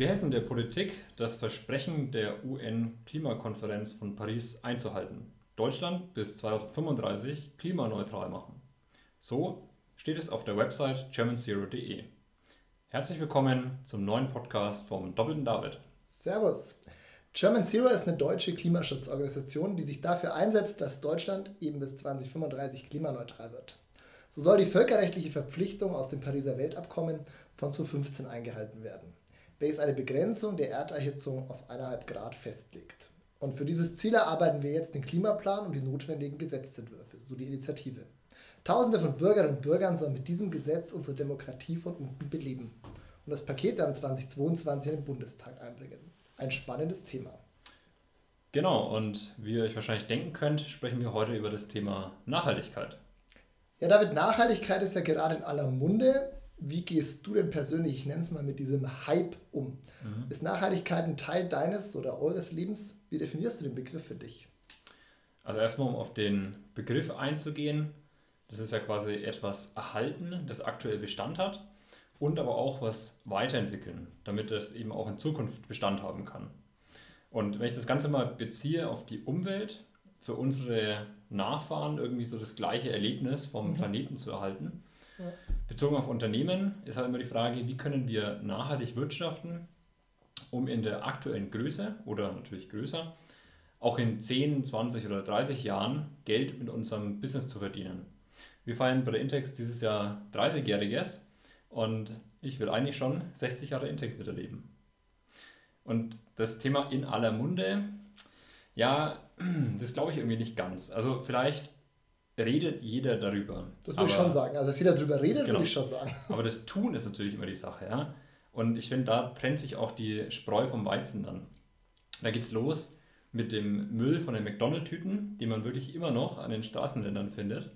Wir helfen der Politik, das Versprechen der UN-Klimakonferenz von Paris einzuhalten. Deutschland bis 2035 klimaneutral machen. So steht es auf der Website germanzero.de. Herzlich willkommen zum neuen Podcast vom Doppelten David. Servus. German Zero ist eine deutsche Klimaschutzorganisation, die sich dafür einsetzt, dass Deutschland eben bis 2035 klimaneutral wird. So soll die völkerrechtliche Verpflichtung aus dem Pariser Weltabkommen von 2015 eingehalten werden welches eine Begrenzung der Erderhitzung auf 1,5 Grad festlegt. Und für dieses Ziel erarbeiten wir jetzt den Klimaplan und die notwendigen Gesetzentwürfe, so die Initiative. Tausende von Bürgerinnen und Bürgern sollen mit diesem Gesetz unsere Demokratie von unten beleben und das Paket dann 2022 in den Bundestag einbringen. Ein spannendes Thema. Genau, und wie ihr euch wahrscheinlich denken könnt, sprechen wir heute über das Thema Nachhaltigkeit. Ja, David, Nachhaltigkeit ist ja gerade in aller Munde wie gehst du denn persönlich, ich nenne es mal mit diesem Hype um? Mhm. Ist Nachhaltigkeit ein Teil deines oder eures Lebens? Wie definierst du den Begriff für dich? Also erstmal, um auf den Begriff einzugehen, das ist ja quasi etwas erhalten, das aktuell Bestand hat und aber auch was weiterentwickeln, damit es eben auch in Zukunft Bestand haben kann. Und wenn ich das Ganze mal beziehe auf die Umwelt, für unsere Nachfahren irgendwie so das gleiche Erlebnis vom mhm. Planeten zu erhalten, Bezogen auf Unternehmen ist halt immer die Frage, wie können wir nachhaltig wirtschaften, um in der aktuellen Größe oder natürlich größer auch in 10, 20 oder 30 Jahren Geld mit unserem Business zu verdienen. Wir feiern bei der Intex dieses Jahr 30-jähriges und ich will eigentlich schon 60 Jahre Intex miterleben. Und das Thema in aller Munde, ja, das glaube ich irgendwie nicht ganz. Also vielleicht redet jeder darüber. Das würde ich schon sagen. Also, dass jeder darüber redet, genau. würde ich schon sagen. Aber das Tun ist natürlich immer die Sache, ja. Und ich finde, da trennt sich auch die Spreu vom Weizen dann. Da geht es los mit dem Müll von den McDonald-Tüten, die man wirklich immer noch an den Straßenrändern findet.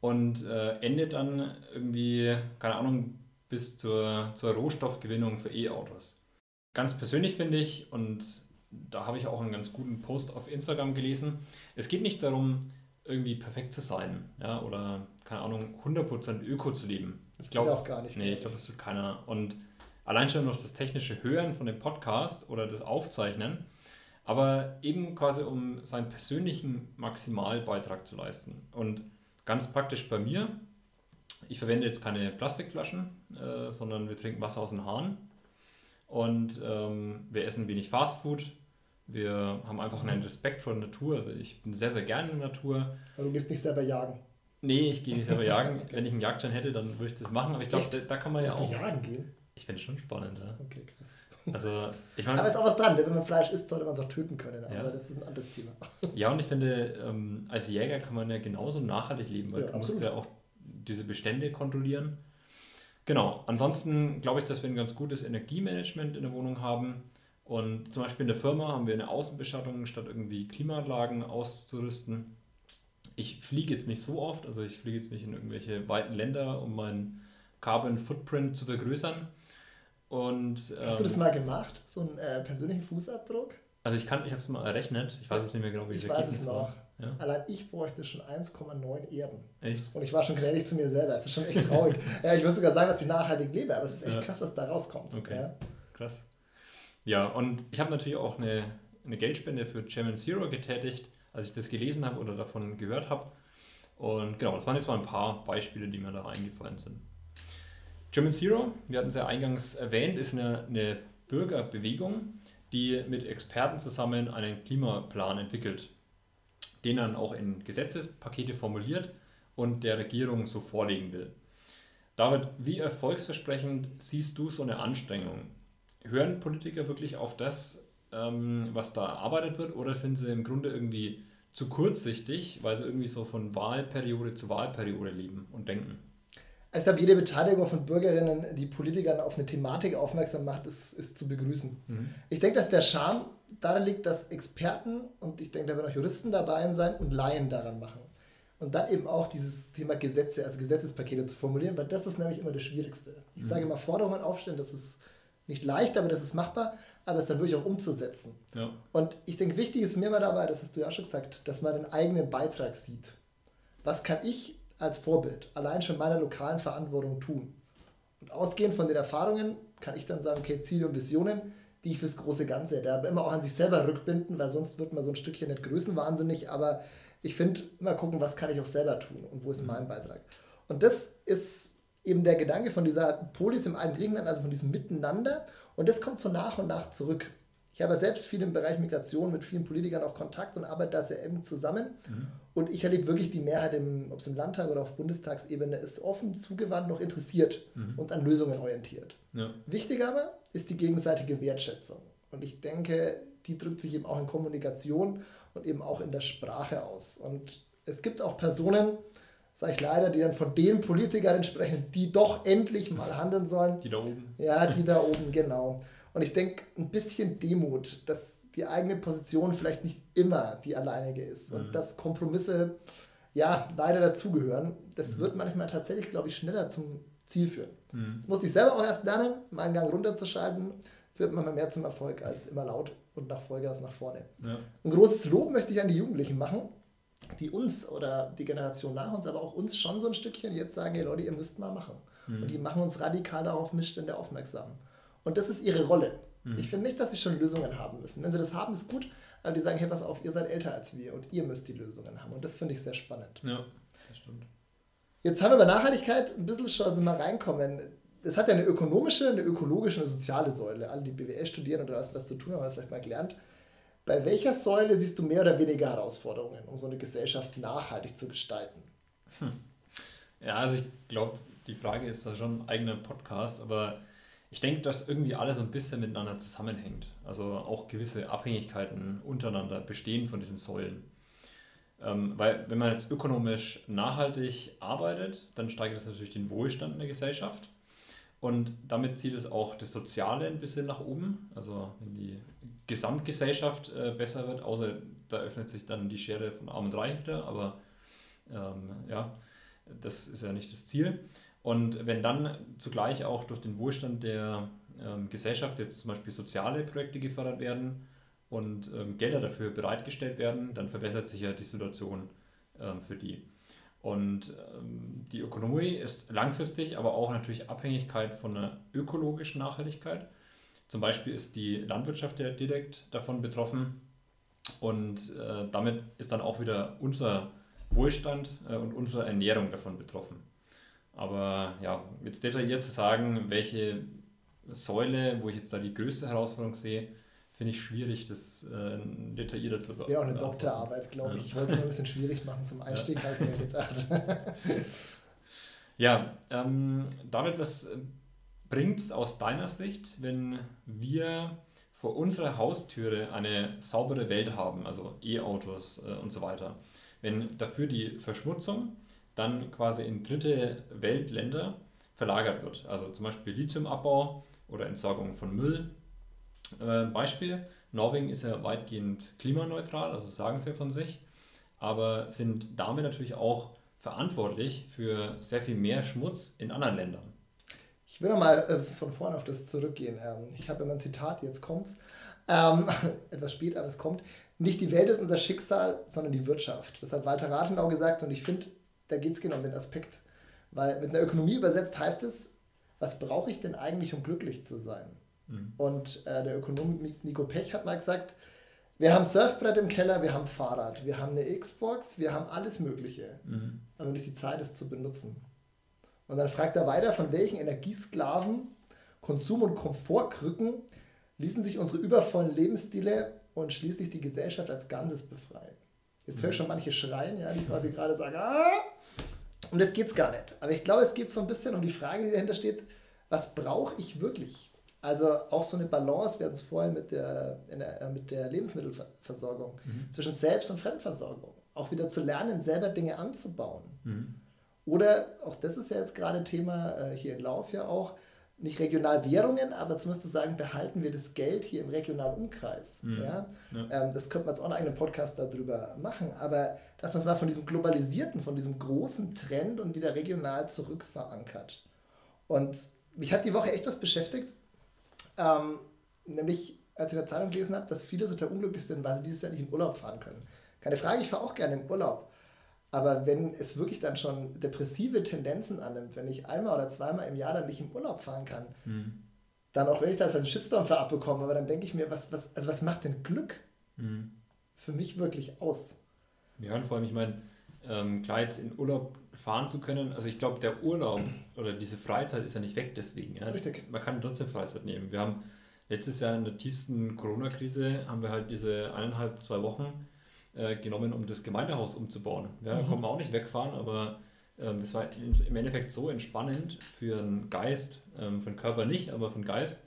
Und äh, endet dann irgendwie, keine Ahnung, bis zur, zur Rohstoffgewinnung für E-Autos. Ganz persönlich finde ich, und da habe ich auch einen ganz guten Post auf Instagram gelesen, es geht nicht darum, irgendwie perfekt zu sein, ja, oder keine Ahnung, 100% Öko zu leben. Das ich glaube auch gar nicht. Nee, ich glaube, das tut keiner. Und allein schon noch das technische Hören von dem Podcast oder das Aufzeichnen, aber eben quasi um seinen persönlichen Maximalbeitrag zu leisten. Und ganz praktisch bei mir, ich verwende jetzt keine Plastikflaschen, äh, sondern wir trinken Wasser aus dem Hahn. Und ähm, wir essen wenig Fastfood, wir haben einfach einen Respekt vor der Natur. Also ich bin sehr, sehr gerne in der Natur. Aber du gehst nicht selber jagen? Nee, ich gehe nicht selber jagen. okay. Wenn ich einen Jagdschein hätte, dann würde ich das machen. Aber ich glaube, da, da, kann man Willst ja auch... Du jagen gehen? Ich finde es schon spannend, ja. Okay, krass. Also, ich mein, aber ist auch was dran, wenn man Fleisch isst, sollte man es auch töten können. Aber ja. das ist ein anderes Thema. Ja, und ich finde, ähm, als Jäger kann man ja genauso nachhaltig leben, weil ja, du absolut. musst ja auch diese Bestände kontrollieren. Genau, ansonsten glaube ich, dass wir ein ganz gutes Energiemanagement in der Wohnung haben. Und zum Beispiel in der Firma haben wir eine Außenbestattung, statt irgendwie Klimaanlagen auszurüsten. Ich fliege jetzt nicht so oft, also ich fliege jetzt nicht in irgendwelche weiten Länder, um meinen Carbon Footprint zu vergrößern. Und, ähm, Hast du das ähm, mal gemacht, so einen äh, persönlichen Fußabdruck? Also ich kann, ich habe es mal errechnet. Ich weiß es nicht mehr genau, wie ich das weiß es noch. Ja? Allein ich bräuchte schon 1,9 Erden. Echt? Und ich war schon gnädig zu mir selber. Es ist schon echt traurig. ja, ich würde sogar sagen, dass ich nachhaltig lebe, aber es ist echt ja. krass, was da rauskommt. Okay. Ja? Krass. Ja, und ich habe natürlich auch eine, eine Geldspende für German Zero getätigt, als ich das gelesen habe oder davon gehört habe. Und genau, das waren jetzt mal ein paar Beispiele, die mir da eingefallen sind. German Zero, wir hatten es ja eingangs erwähnt, ist eine, eine Bürgerbewegung, die mit Experten zusammen einen Klimaplan entwickelt, den dann auch in Gesetzespakete formuliert und der Regierung so vorlegen will. David, wie erfolgsversprechend siehst du so eine Anstrengung? Hören Politiker wirklich auf das, ähm, was da erarbeitet wird, oder sind sie im Grunde irgendwie zu kurzsichtig, weil sie irgendwie so von Wahlperiode zu Wahlperiode leben und denken? Also ich glaube, jede Beteiligung von Bürgerinnen, die Politikern auf eine Thematik aufmerksam macht, ist, ist zu begrüßen. Mhm. Ich denke, dass der Charme darin liegt, dass Experten und ich denke, da werden auch Juristen dabei sein und Laien daran machen. Und dann eben auch dieses Thema Gesetze, also Gesetzespakete zu formulieren, weil das ist nämlich immer das Schwierigste. Ich mhm. sage immer, Forderungen aufstellen, das ist nicht leicht, aber das ist machbar, aber es dann wirklich auch umzusetzen. Ja. Und ich denke, wichtig ist mir mal dabei, das hast du ja schon gesagt, dass man den eigenen Beitrag sieht. Was kann ich als Vorbild allein schon meiner lokalen Verantwortung tun? Und ausgehend von den Erfahrungen kann ich dann sagen, okay, Ziele und Visionen, die ich fürs große Ganze hätte. Aber immer auch an sich selber rückbinden, weil sonst wird man so ein Stückchen nicht größenwahnsinnig. Aber ich finde, immer gucken, was kann ich auch selber tun und wo ist mein Beitrag. Und das ist eben der Gedanke von dieser Polis im alten Griechenland, also von diesem Miteinander. Und das kommt so nach und nach zurück. Ich habe selbst viel im Bereich Migration mit vielen Politikern auch Kontakt und arbeite da sehr eng zusammen. Mhm. Und ich erlebe wirklich die Mehrheit, im, ob es im Landtag oder auf Bundestagsebene ist, offen, zugewandt, noch interessiert mhm. und an Lösungen orientiert. Ja. Wichtig aber ist die gegenseitige Wertschätzung. Und ich denke, die drückt sich eben auch in Kommunikation und eben auch in der Sprache aus. Und es gibt auch Personen, sage ich leider, die dann von den Politikern sprechen, die doch endlich mal handeln sollen. Die da oben. Ja, die da oben, genau. Und ich denke, ein bisschen Demut, dass die eigene Position vielleicht nicht immer die alleinige ist mhm. und dass Kompromisse ja leider dazugehören. Das mhm. wird manchmal tatsächlich, glaube ich, schneller zum Ziel führen. Mhm. Das musste ich selber auch erst lernen, meinen Gang runterzuschalten, führt manchmal mehr zum Erfolg als immer laut und nach Vollgas nach vorne. Ja. Ein großes Lob möchte ich an die Jugendlichen machen, die uns oder die Generation nach uns, aber auch uns schon so ein Stückchen jetzt sagen, hey Leute, ihr müsst mal machen. Mhm. Und die machen uns radikal darauf Missstände aufmerksam. Und das ist ihre Rolle. Mhm. Ich finde nicht, dass sie schon Lösungen haben müssen. Wenn sie das haben, ist gut, aber die sagen, hey, pass auf, ihr seid älter als wir und ihr müsst die Lösungen haben. Und das finde ich sehr spannend. Ja, das stimmt. Jetzt haben wir bei Nachhaltigkeit ein bisschen schon also mal reinkommen. Es hat ja eine ökonomische, eine ökologische, eine soziale Säule. Alle, die BWL studieren oder was, was zu tun haben, haben das vielleicht mal gelernt. Bei welcher Säule siehst du mehr oder weniger Herausforderungen, um so eine Gesellschaft nachhaltig zu gestalten? Hm. Ja, also ich glaube, die Frage ist da schon ein eigener Podcast, aber ich denke, dass irgendwie alles ein bisschen miteinander zusammenhängt. Also auch gewisse Abhängigkeiten untereinander bestehen von diesen Säulen. Ähm, weil wenn man jetzt ökonomisch nachhaltig arbeitet, dann steigert das natürlich den Wohlstand in der Gesellschaft. Und damit zieht es auch das Soziale ein bisschen nach oben. Also wenn die Gesamtgesellschaft äh, besser wird, außer da öffnet sich dann die Schere von Arm und Reich wieder, aber ähm, ja, das ist ja nicht das Ziel. Und wenn dann zugleich auch durch den Wohlstand der ähm, Gesellschaft jetzt zum Beispiel soziale Projekte gefördert werden und ähm, Gelder dafür bereitgestellt werden, dann verbessert sich ja die Situation ähm, für die. Und ähm, die Ökonomie ist langfristig, aber auch natürlich Abhängigkeit von einer ökologischen Nachhaltigkeit. Zum Beispiel ist die Landwirtschaft ja direkt davon betroffen und äh, damit ist dann auch wieder unser Wohlstand äh, und unsere Ernährung davon betroffen. Aber ja, jetzt detailliert zu sagen, welche Säule, wo ich jetzt da die größte Herausforderung sehe, finde ich schwierig, das äh, detaillierter zu Das wäre auch eine Doktorarbeit, glaube ich. Ja. Ich wollte es nur ein bisschen schwierig machen zum Einstieg, ja. halt mir gedacht. ja, ähm, David, was bringt es aus deiner Sicht, wenn wir vor unserer Haustüre eine saubere Welt haben, also E-Autos äh, und so weiter? Wenn dafür die Verschmutzung dann quasi in dritte Weltländer verlagert wird. Also zum Beispiel Lithiumabbau oder Entsorgung von Müll. Äh, Beispiel, Norwegen ist ja weitgehend klimaneutral, also sagen sie von sich, aber sind damit natürlich auch verantwortlich für sehr viel mehr Schmutz in anderen Ländern. Ich will nochmal äh, von vorne auf das zurückgehen. Ähm, ich habe immer ein Zitat, jetzt kommt's. Ähm, etwas spät, aber es kommt. Nicht die Welt ist unser Schicksal, sondern die Wirtschaft. Das hat Walter Rathenau gesagt und ich finde, da geht es genau um den Aspekt. Weil mit einer Ökonomie übersetzt heißt es, was brauche ich denn eigentlich, um glücklich zu sein? Mhm. Und äh, der Ökonom Nico Pech hat mal gesagt, wir haben Surfbrett im Keller, wir haben Fahrrad, wir haben eine Xbox, wir haben alles Mögliche, mhm. aber nicht die Zeit, es zu benutzen. Und dann fragt er weiter, von welchen Energiesklaven, Konsum- und Komfortkrücken ließen sich unsere übervollen Lebensstile und schließlich die Gesellschaft als Ganzes befreien. Jetzt höre ich mhm. schon manche schreien, ja, die quasi gerade sagen, ah, um das geht es gar nicht. Aber ich glaube, es geht so ein bisschen um die Frage, die dahinter steht, was brauche ich wirklich? Also auch so eine Balance, wir hatten es vorhin mit der, der, mit der Lebensmittelversorgung, mhm. zwischen Selbst- und Fremdversorgung. Auch wieder zu lernen, selber Dinge anzubauen. Mhm. Oder, auch das ist ja jetzt gerade Thema äh, hier in Lauf ja auch, nicht Regionalwährungen, aber zumindest zu sagen, behalten wir das Geld hier im regionalen Umkreis. Mhm. Ja? ja. Ähm, das könnte man jetzt auch einen Podcast darüber machen, aber dass man es mal von diesem globalisierten, von diesem großen Trend und wieder regional zurückverankert. Und mich hat die Woche echt was beschäftigt, ähm, nämlich als ich in der Zeitung gelesen habe, dass viele total unglücklich sind, weil sie dieses Jahr nicht in Urlaub fahren können. Keine Frage, ich fahre auch gerne im Urlaub. Aber wenn es wirklich dann schon depressive Tendenzen annimmt, wenn ich einmal oder zweimal im Jahr dann nicht im Urlaub fahren kann, mhm. dann auch wenn ich da einen Shitstorm für abbekomme, aber dann denke ich mir, was, was, also was macht denn Glück mhm. für mich wirklich aus? Ja, und vor allem, ich meine, ähm, klar jetzt in Urlaub fahren zu können, also ich glaube, der Urlaub oder diese Freizeit ist ja nicht weg deswegen. Ja? Richtig. Man kann trotzdem Freizeit nehmen. Wir haben letztes Jahr in der tiefsten Corona-Krise haben wir halt diese eineinhalb, zwei Wochen äh, genommen, um das Gemeindehaus umzubauen. Ja, mhm. Da konnte man auch nicht wegfahren, aber ähm, das war im Endeffekt so entspannend für den Geist, ähm, für den Körper nicht, aber für den Geist.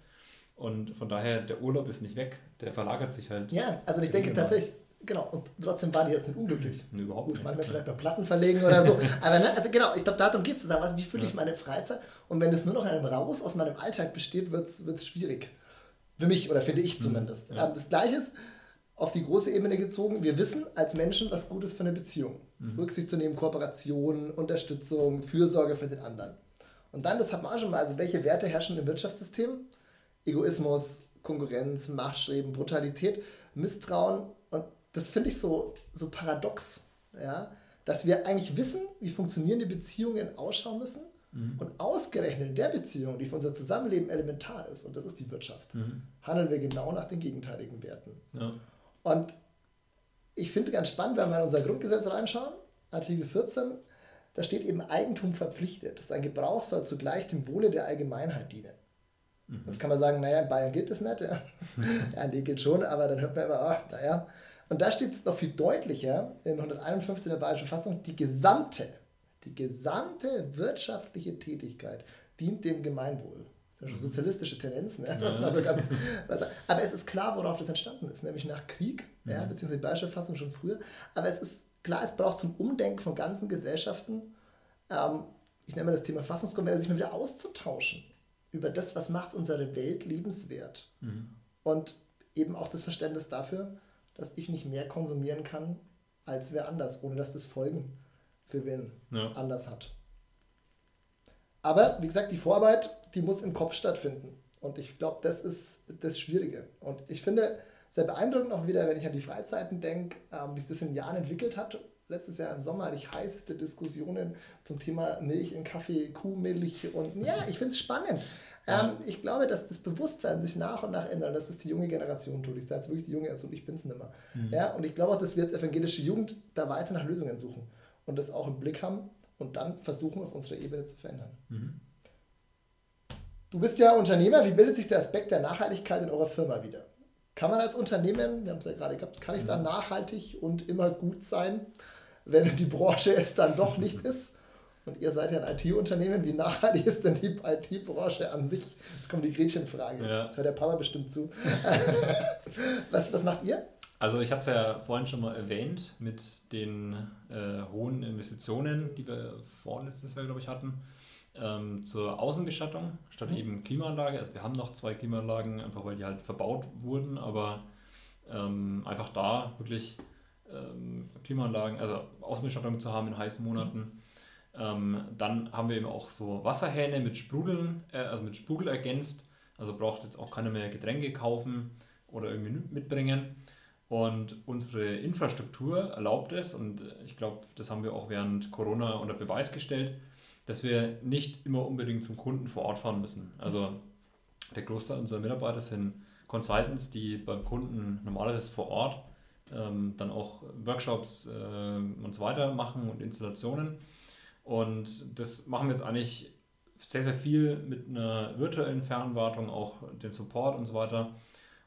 Und von daher, der Urlaub ist nicht weg, der verlagert sich halt. Ja, also ich denke tatsächlich, genau, und trotzdem waren die jetzt nicht unglücklich. Nee, überhaupt Gut, nicht. manchmal vielleicht beim Platten verlegen oder so. aber ne, also genau, ich glaube, darum geht es zu sagen, also wie fühle ich ja. meine Freizeit? Und wenn es nur noch in einem Raus aus meinem Alltag besteht, wird es schwierig. Für mich, oder finde ich mhm. zumindest. Ja. Ähm, das Gleiche ist, auf die große Ebene gezogen. Wir wissen als Menschen, was gut ist für eine Beziehung. Mhm. Rücksicht zu nehmen, Kooperation, Unterstützung, Fürsorge für den anderen. Und dann, das hat man auch schon mal, also welche Werte herrschen im Wirtschaftssystem? Egoismus, Konkurrenz, Machtstreben, Brutalität, Misstrauen. Und das finde ich so, so paradox, ja? dass wir eigentlich wissen, wie funktionierende Beziehungen ausschauen müssen. Mhm. Und ausgerechnet in der Beziehung, die für unser Zusammenleben elementar ist, und das ist die Wirtschaft, mhm. handeln wir genau nach den gegenteiligen Werten. Ja. Und ich finde ganz spannend, wenn wir in unser Grundgesetz reinschauen, Artikel 14, da steht eben Eigentum verpflichtet. Das ist ein Gebrauch soll zugleich dem Wohle der Allgemeinheit dienen. Mhm. Jetzt kann man sagen, naja, in Bayern gilt das nicht. Ja, ja nee, gilt schon, aber dann hört man immer, ach, naja. Und da steht es noch viel deutlicher in 151 der Bayerischen Fassung, die gesamte, die gesamte wirtschaftliche Tätigkeit dient dem Gemeinwohl ja schon sozialistische Tendenzen. Ja? Das also ganz, aber es ist klar, worauf das entstanden ist, nämlich nach Krieg, ja, beziehungsweise die Bayerische Fassung schon früher. Aber es ist klar, es braucht zum Umdenken von ganzen Gesellschaften, ähm, ich nenne mal das Thema Fassungskonvention, sich mal wieder auszutauschen über das, was macht unsere Welt lebenswert. Mhm. Und eben auch das Verständnis dafür, dass ich nicht mehr konsumieren kann als wer anders, ohne dass das Folgen für wen ja. anders hat. Aber wie gesagt, die Vorarbeit die muss im Kopf stattfinden. Und ich glaube, das ist das Schwierige. Und ich finde sehr beeindruckend auch wieder, wenn ich an die Freizeiten denke, ähm, wie sich das in Jahren entwickelt hat. Letztes Jahr im Sommer hatte ich heißeste Diskussionen zum Thema Milch in Kaffee, Kuhmilch und ja, ich finde es spannend. Ähm, ich glaube, dass das Bewusstsein sich nach und nach ändert, dass es die junge Generation tut. Ich sage jetzt wirklich die junge Generation, ich bin es nicht mehr. Mhm. Ja, und ich glaube auch, dass wir als evangelische Jugend da weiter nach Lösungen suchen und das auch im Blick haben und dann versuchen, auf unserer Ebene zu verändern. Mhm. Du bist ja Unternehmer. Wie bildet sich der Aspekt der Nachhaltigkeit in eurer Firma wieder? Kann man als Unternehmen, wir haben es ja gerade gehabt, kann ich da mhm. nachhaltig und immer gut sein, wenn die Branche es dann doch nicht ist? Und ihr seid ja ein IT-Unternehmen. Wie nachhaltig ist denn die IT-Branche an sich? Jetzt kommt die Gretchenfrage. Ja. Das hört der Papa bestimmt zu. was, was macht ihr? Also ich hatte es ja vorhin schon mal erwähnt mit den äh, hohen Investitionen, die wir vorletztes Jahr, glaube ich, hatten ähm, zur Außenbestattung statt mhm. eben Klimaanlage. Also wir haben noch zwei Klimaanlagen, einfach weil die halt verbaut wurden, aber ähm, einfach da wirklich ähm, Klimaanlagen, also Außenbestattung zu haben in heißen Monaten. Ähm, dann haben wir eben auch so Wasserhähne mit Sprudeln, äh, also mit Sprudel ergänzt. Also braucht jetzt auch keiner mehr Getränke kaufen oder irgendwie mitbringen. Und unsere Infrastruktur erlaubt es, und ich glaube, das haben wir auch während Corona unter Beweis gestellt, dass wir nicht immer unbedingt zum Kunden vor Ort fahren müssen. Also der Großteil unserer Mitarbeiter sind Consultants, die beim Kunden normalerweise vor Ort ähm, dann auch Workshops äh, und so weiter machen und Installationen. Und das machen wir jetzt eigentlich sehr, sehr viel mit einer virtuellen Fernwartung, auch den Support und so weiter.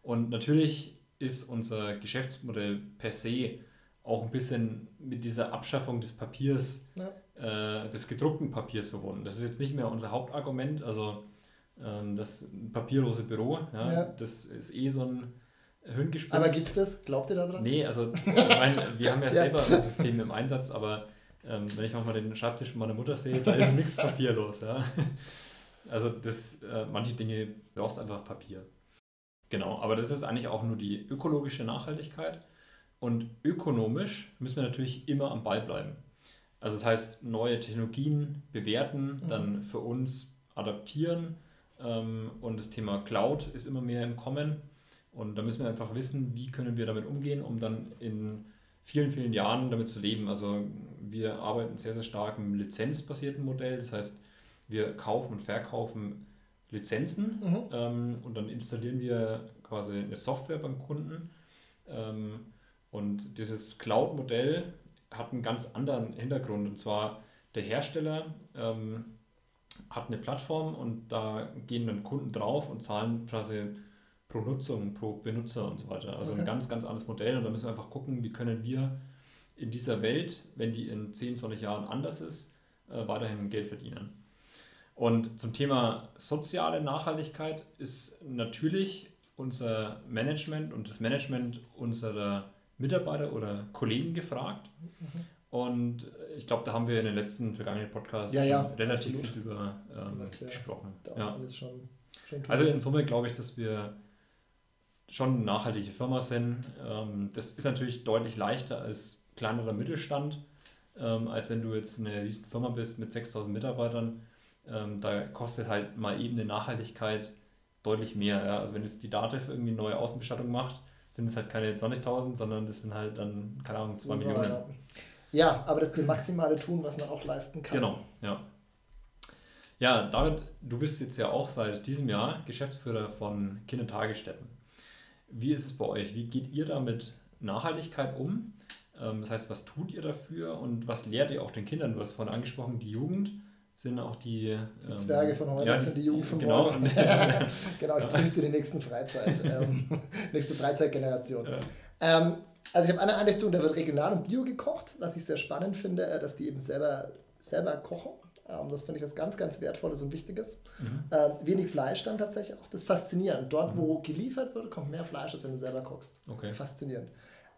Und natürlich ist unser Geschäftsmodell per se auch ein bisschen mit dieser Abschaffung des Papiers ja äh, des gedruckten Papiers verbunden. Das ist jetzt nicht mehr unser Hauptargument, also ähm, das papierlose Büro, ja, ja. das ist eh so ein Hirngespinst. Aber gibt es das? Glaubt ihr daran? Nee, also ich meine, wir haben ja, ja. selber das System im Einsatz, aber ähm, wenn ich manchmal den Schreibtisch von meiner Mutter sehe, da ist nichts papierlos. Ja. Also das, äh, manche Dinge braucht es einfach Papier. Genau, aber das ist eigentlich auch nur die ökologische Nachhaltigkeit. Und ökonomisch müssen wir natürlich immer am Ball bleiben. Also das heißt, neue Technologien bewerten, mhm. dann für uns adaptieren ähm, und das Thema Cloud ist immer mehr im Kommen. Und da müssen wir einfach wissen, wie können wir damit umgehen, um dann in vielen, vielen Jahren damit zu leben. Also wir arbeiten sehr, sehr stark im lizenzbasierten Modell. Das heißt, wir kaufen und verkaufen Lizenzen mhm. ähm, und dann installieren wir quasi eine Software beim Kunden. Ähm, und dieses Cloud-Modell hat einen ganz anderen Hintergrund. Und zwar der Hersteller ähm, hat eine Plattform und da gehen dann Kunden drauf und zahlen quasi pro Nutzung, pro Benutzer und so weiter. Also okay. ein ganz, ganz anderes Modell. Und da müssen wir einfach gucken, wie können wir in dieser Welt, wenn die in 10, 20 Jahren anders ist, äh, weiterhin Geld verdienen. Und zum Thema soziale Nachhaltigkeit ist natürlich unser Management und das Management unserer Mitarbeiter oder Kollegen gefragt. Mhm. Und ich glaube, da haben wir in den letzten vergangenen Podcasts ja, ja, relativ absolut. viel drüber ähm, gesprochen. Ja. Also in Summe glaube ich, dass wir schon eine nachhaltige Firma sind. Ähm, das ist natürlich deutlich leichter als kleinerer Mittelstand, ähm, als wenn du jetzt eine Firma bist mit 6000 Mitarbeitern. Ähm, da kostet halt mal eben eine Nachhaltigkeit deutlich mehr. Ja? Also wenn jetzt die Dativ irgendwie eine neue Außenbestattung macht, sind es halt keine 20.000, sondern das sind halt dann, keine Ahnung, 2 Millionen. Ja, aber das ist das maximale Tun, was man auch leisten kann. Genau, ja. Ja, David, du bist jetzt ja auch seit diesem Jahr Geschäftsführer von Kindertagesstätten. Wie ist es bei euch? Wie geht ihr da mit Nachhaltigkeit um? Ähm, das heißt, was tut ihr dafür und was lehrt ihr auch den Kindern? Du hast vorhin angesprochen, die Jugend sind auch die, die ähm, Zwerge von heute, ja, sind die Jugend von genau. morgen. genau, ich züchte die nächsten Freizeit, ähm, nächste Freizeitgeneration. Ja. Ähm, also ich habe eine Einrichtung, da wird regional und bio gekocht, was ich sehr spannend finde, äh, dass die eben selber, selber kochen. Ähm, das finde ich was ganz, ganz Wertvolles und Wichtiges. Mhm. Ähm, wenig Fleisch dann tatsächlich auch. Das ist faszinierend. Dort, mhm. wo geliefert wird, kommt mehr Fleisch, als wenn du selber kochst. Okay. Faszinierend.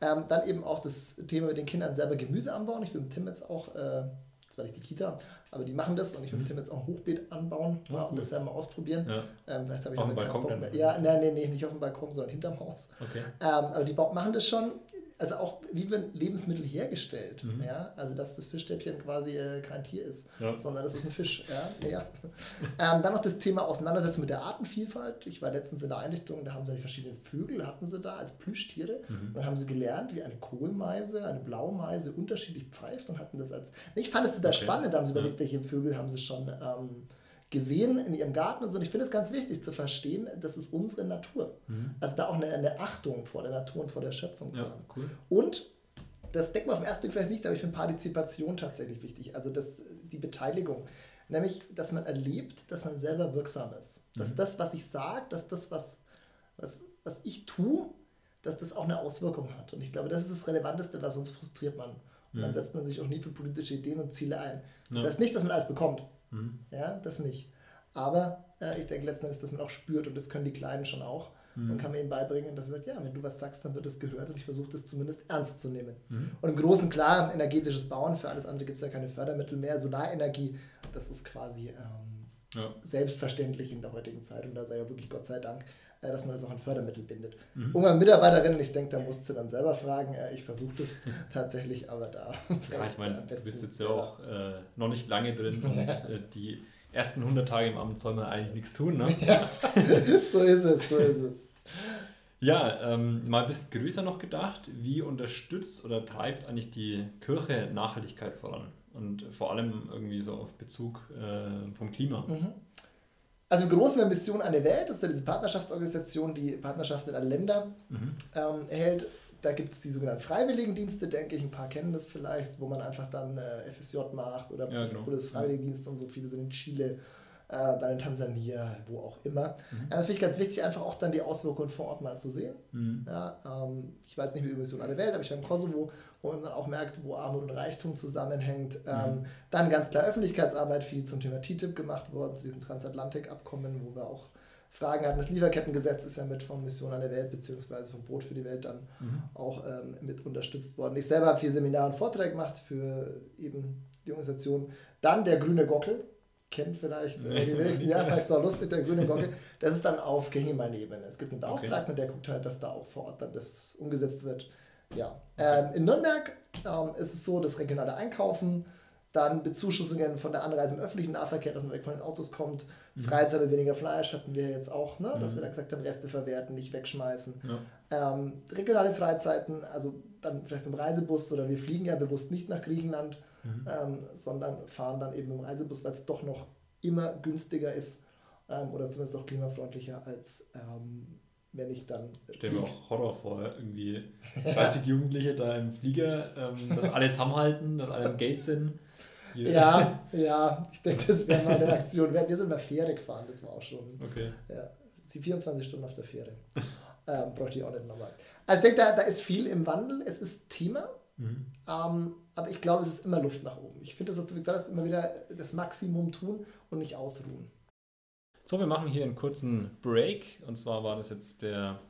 Ähm, dann eben auch das Thema mit den Kindern selber Gemüse anbauen. Ich will mit Tim jetzt auch, äh, das war nicht die Kita, aber die machen das und ich will mit mhm. Tim jetzt auch ein Hochbeet anbauen oh, und das ja mal ausprobieren. Ja. Ähm, vielleicht habe ich auch keinen Bock mehr. Ja, nein, nein, nee, nicht auf dem Balkon, sondern hinterm Haus. Okay. Ähm, aber die machen das schon also auch wie werden Lebensmittel hergestellt. Mhm. Ja? Also dass das Fischstäbchen quasi äh, kein Tier ist, ja. sondern das ist ein Fisch. Ja? ja. ähm, dann noch das Thema Auseinandersetzen mit der Artenvielfalt. Ich war letztens in der Einrichtung, da haben sie die verschiedenen Vögel, hatten sie da als Plüschtiere. Mhm. Dann haben sie gelernt, wie eine Kohlmeise, eine Blaumeise unterschiedlich pfeift und hatten das als. Ich fand es da okay. spannend, da haben sie überlegt, welche Vögel haben sie schon. Ähm, gesehen in ihrem Garten und so. Und ich finde es ganz wichtig zu verstehen, das ist unsere Natur. Mhm. Also da auch eine, eine, Achtung vor der Natur und vor der Schöpfung zu haben. Cool. Und das denkt man auf den ersten Blick vielleicht nicht, aber ich finde Partizipation tatsächlich wichtig. Also das, die Beteiligung. Nämlich, dass man erlebt, dass man selber wirksam ist. Dass mhm. das, was ich sage, dass das, was, was, was ich tue, dass das auch eine Auswirkung hat. Und ich glaube, das ist das Relevanteste, was sonst frustriert man. Und mhm. dann setzt man sich auch nie für politische Ideen und Ziele ein. Das ja. heißt nicht, dass man alles bekommt. Mhm. Ja, das nicht. Aber äh, ich denke letzten Endes, dass man auch spürt und das können die Kleinen schon auch. Mhm. Und kann man ihnen beibringen, dass er sagt, ja, wenn du was sagst, dann wird es gehört und ich versuche das zumindest ernst zu nehmen. Mhm. Und im Großen klar, energetisches Bauen, für alles andere gibt es ja keine Fördermittel mehr. Solarenergie, das ist quasi ähm, ja. selbstverständlich in der heutigen Zeit und da sei ja wirklich Gott sei Dank, äh, dass man das auch an Fördermittel bindet. Mhm. Und meine Mitarbeiterinnen, ich denke, da musst du dann selber fragen. Äh, ich versuche das tatsächlich, aber da. Ja, ich meine, du bist jetzt ja auch äh, noch nicht lange drin und äh, die ersten 100 Tage im Amt soll man eigentlich nichts tun. Ne? Ja, so ist es, so ist es. Ja, ähm, mal ein bisschen größer noch gedacht. Wie unterstützt oder treibt eigentlich die Kirche Nachhaltigkeit voran? Und vor allem irgendwie so auf Bezug äh, vom Klima. Mhm. Also im Großen der Mission eine Welt, das ist ja diese Partnerschaftsorganisation, die Partnerschaften in alle Länder mhm. ähm, hält. Da gibt es die sogenannten Freiwilligendienste, denke ich, ein paar kennen das vielleicht, wo man einfach dann äh, FSJ macht oder ja, genau. Bundesfreiwilligendienst und so, viele sind in Chile, äh, dann in Tansania, wo auch immer. Mhm. das finde ich ganz wichtig, einfach auch dann die Auswirkungen vor Ort mal zu sehen. Mhm. Ja, ähm, ich weiß nicht, wie die Mission alle Welt, aber ich war im Kosovo, wo man dann auch merkt, wo Armut und Reichtum zusammenhängt. Ähm, mhm. Dann ganz klar Öffentlichkeitsarbeit, viel zum Thema TTIP gemacht worden, zu diesem Transatlantikabkommen, wo wir auch Fragen hatten. Das Lieferkettengesetz ist ja mit von Mission an der Welt beziehungsweise vom Brot für die Welt dann mhm. auch ähm, mit unterstützt worden. Ich selber habe viel Seminare und Vorträge gemacht für eben die Organisation. Dann der grüne Gockel, kennt vielleicht äh, die wenigsten, ja, vielleicht ist auch lustig, der grüne Gockel, das ist dann auf Kirchengemeindeebene. Es gibt einen Beauftragten, okay. der guckt halt, dass da auch vor Ort dann das umgesetzt wird. Ja. Ähm, in Nürnberg ähm, ist es so, das regionale Einkaufen, dann Bezuschussungen von der Anreise im öffentlichen Nahverkehr, dass man weg von den Autos kommt, mhm. Freizeit mit weniger Fleisch hatten wir jetzt auch, ne? dass mhm. wir dann gesagt haben, Reste verwerten, nicht wegschmeißen. Ja. Ähm, regionale Freizeiten, also dann vielleicht mit dem Reisebus oder wir fliegen ja bewusst nicht nach Griechenland, mhm. ähm, sondern fahren dann eben im Reisebus, weil es doch noch immer günstiger ist ähm, oder zumindest auch klimafreundlicher, als ähm, wenn ich dann. Stell mir auch Horror vor, irgendwie 30 Jugendliche da im Flieger, ähm, dass alle zusammenhalten, dass alle im Gate sind. Ja, ja, ich denke, das wäre meine Aktion. Wir sind mal Fähre gefahren, das war auch schon. Okay. Ja, sie 24 Stunden auf der Fähre. ähm, bräuchte ich auch nicht nochmal. Also ich denke, da, da ist viel im Wandel. Es ist Thema. Mhm. Ähm, aber ich glaube, es ist immer Luft nach oben. Ich finde, das, was du gesagt hast, immer wieder das Maximum tun und nicht ausruhen. So, wir machen hier einen kurzen Break. Und zwar war das jetzt der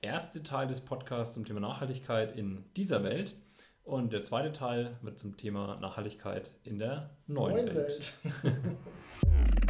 erste Teil des Podcasts zum Thema Nachhaltigkeit in dieser Welt. Und der zweite Teil wird zum Thema Nachhaltigkeit in der neuen, neuen Welt. Welt.